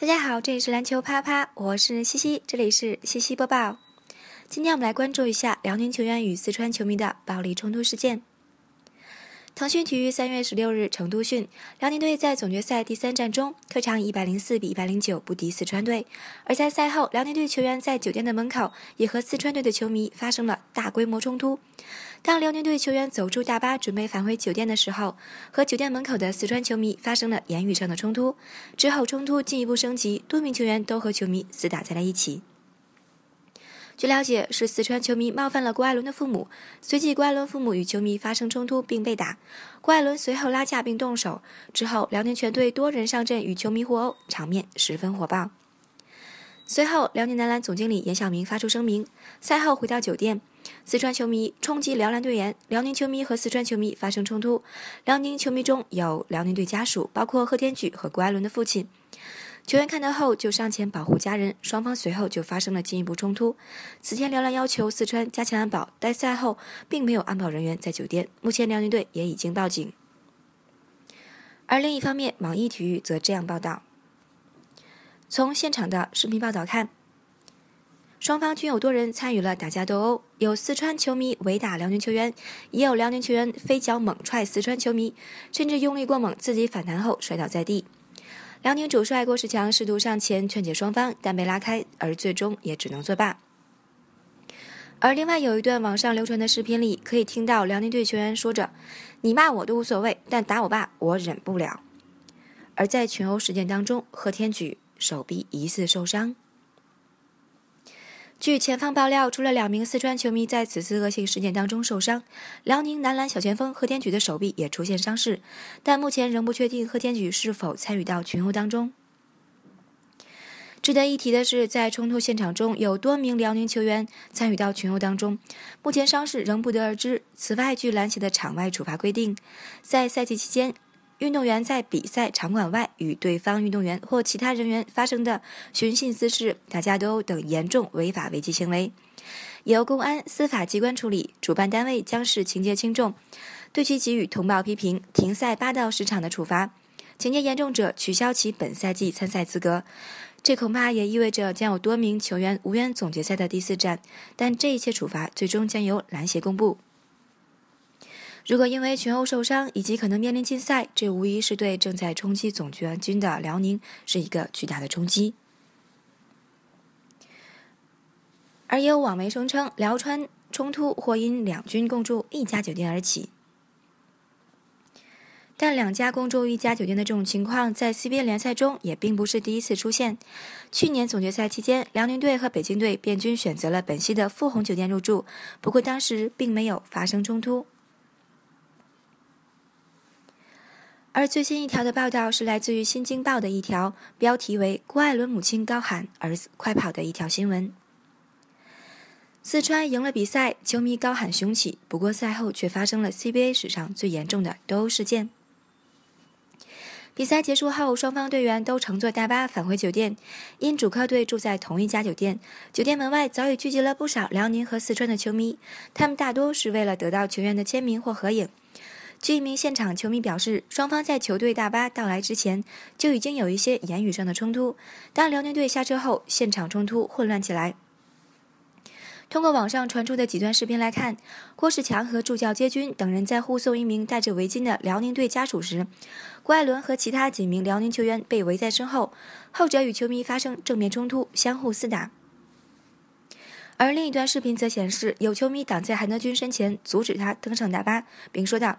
大家好，这里是篮球啪啪，我是西西，这里是西西播报。今天我们来关注一下辽宁球员与四川球迷的暴力冲突事件。腾讯体育三月十六日成都讯，辽宁队在总决赛第三战中，客场一百零四比一百零九不敌四川队。而在赛后，辽宁队球员在酒店的门口也和四川队的球迷发生了大规模冲突。当辽宁队球员走出大巴准备返回酒店的时候，和酒店门口的四川球迷发生了言语上的冲突。之后，冲突进一步升级，多名球员都和球迷厮打在了一起。据了解，是四川球迷冒犯了郭艾伦的父母，随即郭艾伦父母与球迷发生冲突并被打，郭艾伦随后拉架并动手。之后，辽宁全队多人上阵与球迷互殴，场面十分火爆。随后，辽宁男篮总经理严晓明发出声明：赛后回到酒店，四川球迷冲击辽篮队员，辽宁球迷和四川球迷发生冲突，辽宁球迷中有辽宁队家属，包括贺天举和郭艾伦的父亲。球员看到后就上前保护家人，双方随后就发生了进一步冲突。此前辽篮要求四川加强安保，但赛后并没有安保人员在酒店。目前辽宁队也已经报警。而另一方面，网易体育则这样报道：从现场的视频报道看，双方均有多人参与了打架斗殴，有四川球迷围打辽宁球员，也有辽宁球员飞脚猛踹四川球迷，甚至用力过猛，自己反弹后摔倒在地。辽宁主帅郭士强试图上前劝解双方，但被拉开，而最终也只能作罢。而另外有一段网上流传的视频里，可以听到辽宁队球员说着：“你骂我都无所谓，但打我爸我忍不了。”而在群殴事件当中，贺天举手臂疑似受伤。据前方爆料，除了两名四川球迷在此次恶性事件当中受伤，辽宁男篮小前锋贺天举的手臂也出现伤势，但目前仍不确定贺天举是否参与到群殴当中。值得一提的是，在冲突现场中有多名辽宁球员参与到群殴当中，目前伤势仍不得而知。此外，据篮协的场外处罚规定，在赛季期间。运动员在比赛场馆外与对方运动员或其他人员发生的寻衅滋事、打架斗殴等严重违法违纪行为，由公安、司法机关处理。主办单位将视情节轻重，对其给予通报批评、停赛八到十场的处罚；情节严重者，取消其本赛季参赛资格。这恐怕也意味着将有多名球员无缘总决赛的第四战。但这一切处罚最终将由篮协公布。如果因为群殴受伤以及可能面临禁赛，这无疑是对正在冲击总冠军的辽宁是一个巨大的冲击。而也有网媒声称，辽川冲突或因两军共住一家酒店而起。但两家共住一家酒店的这种情况，在 CBA 联赛中也并不是第一次出现。去年总决赛期间，辽宁队和北京队便均选择了本溪的富宏酒店入住，不过当时并没有发生冲突。而最新一条的报道是来自于《新京报》的一条标题为“郭艾伦母亲高喊儿子快跑”的一条新闻。四川赢了比赛，球迷高喊雄起，不过赛后却发生了 CBA 史上最严重的斗殴事件。比赛结束后，双方队员都乘坐大巴返回酒店，因主客队住在同一家酒店，酒店门外早已聚集了不少辽宁和四川的球迷，他们大多是为了得到球员的签名或合影。据一名现场球迷表示，双方在球队大巴到来之前就已经有一些言语上的冲突。当辽宁队下车后，现场冲突混乱起来。通过网上传出的几段视频来看，郭士强和助教接军等人在护送一名戴着围巾的辽宁队家属时，郭艾伦和其他几名辽宁球员被围在身后，后者与球迷发生正面冲突，相互厮打。而另一段视频则显示，有球迷挡在韩德君身前，阻止他登上大巴，并说道。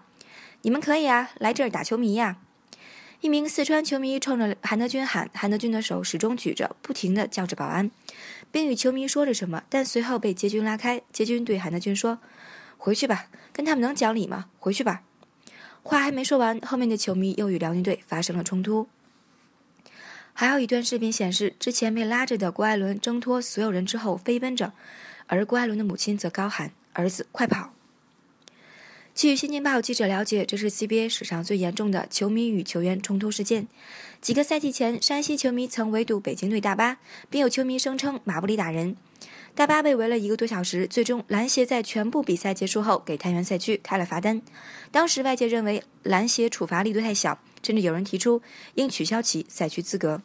你们可以啊，来这儿打球迷呀！一名四川球迷冲着韩德君喊，韩德君的手始终举着，不停地叫着保安，并与球迷说着什么，但随后被杰军拉开。杰军对韩德君说：“回去吧，跟他们能讲理吗？回去吧。”话还没说完，后面的球迷又与辽宁队发生了冲突。还有一段视频显示，之前被拉着的郭艾伦挣脱所有人之后飞奔着，而郭艾伦的母亲则高喊：“儿子，快跑！”据《新京报》记者了解，这是 CBA 史上最严重的球迷与球员冲突事件。几个赛季前，山西球迷曾围堵北京队大巴，并有球迷声称马布里打人。大巴被围了一个多小时，最终篮协在全部比赛结束后给太原赛区开了罚单。当时外界认为篮协处罚力度太小，甚至有人提出应取消其赛区资格。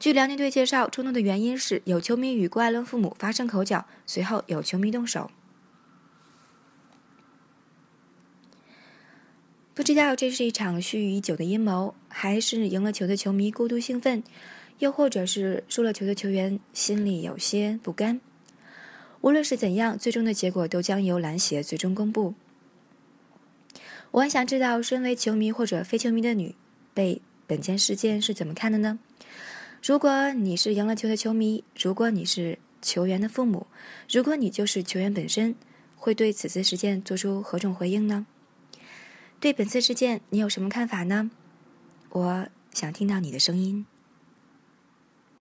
据辽宁队介绍，冲突的原因是有球迷与郭艾伦父母发生口角，随后有球迷动手。不知道这是一场蓄意已久的阴谋，还是赢了球的球迷过度兴奋，又或者是输了球的球员心里有些不甘。无论是怎样，最终的结果都将由篮协最终公布。我很想知道，身为球迷或者非球迷的你，被本件事件是怎么看的呢？如果你是赢了球的球迷，如果你是球员的父母，如果你就是球员本身，会对此次事件做出何种回应呢？对本次事件，你有什么看法呢？我想听到你的声音。